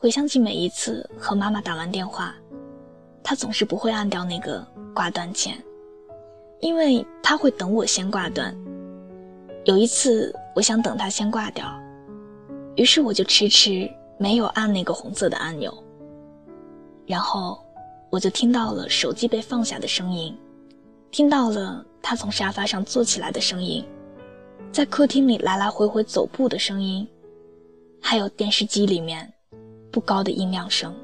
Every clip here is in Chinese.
回想起每一次和妈妈打完电话，她总是不会按掉那个挂断键，因为她会等我先挂断。有一次，我想等她先挂掉，于是我就迟迟没有按那个红色的按钮。然后，我就听到了手机被放下的声音，听到了她从沙发上坐起来的声音，在客厅里来来回回走步的声音，还有电视机里面。不高的音量声。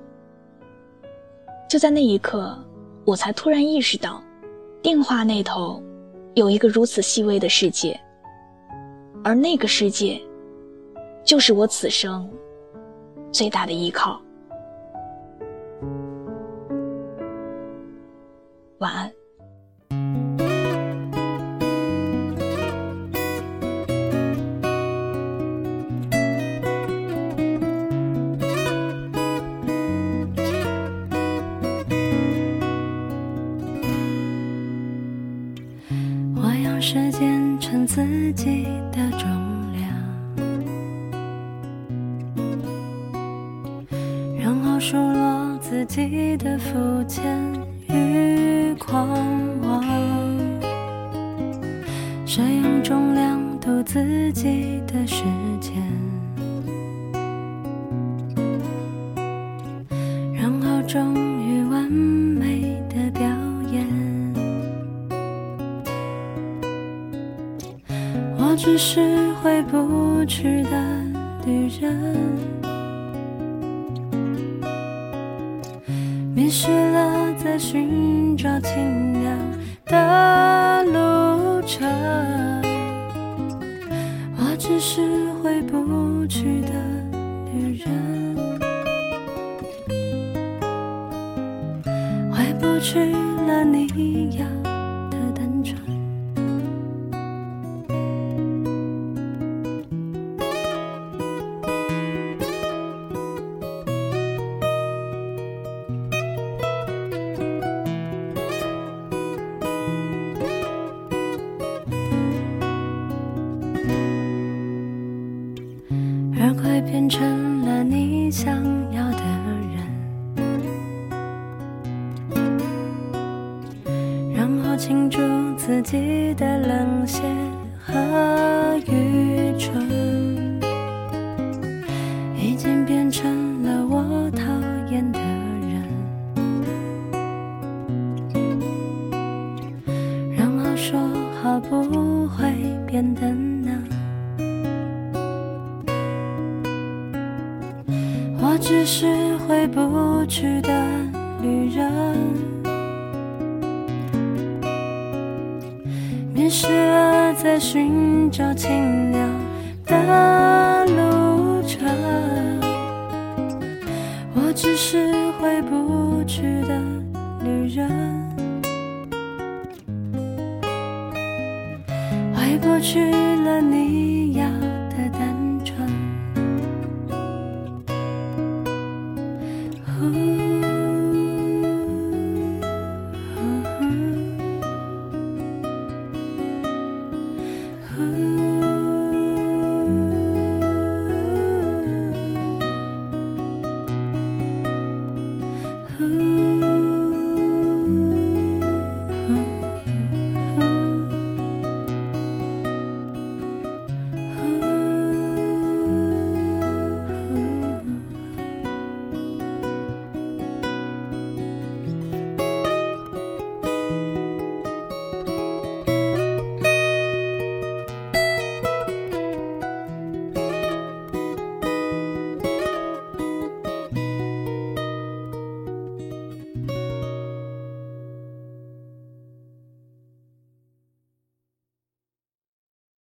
就在那一刻，我才突然意识到，电话那头有一个如此细微的世界，而那个世界，就是我此生最大的依靠。晚安。时间称自己的重量，然后数落自己的肤浅与狂妄。谁用重量度自己的时间，然后终于完我只是回不去的旅人，迷失了在寻找清凉的路程。我只是回不去的旅人，回不去了你要。成了你想要的人，然后庆祝自己的冷血和愚蠢，已经变成了我讨厌的人，然后说好不会变得。是回不去的旅人，迷失了在寻找清凉的路程。我只是回不去的旅人，回不去了你。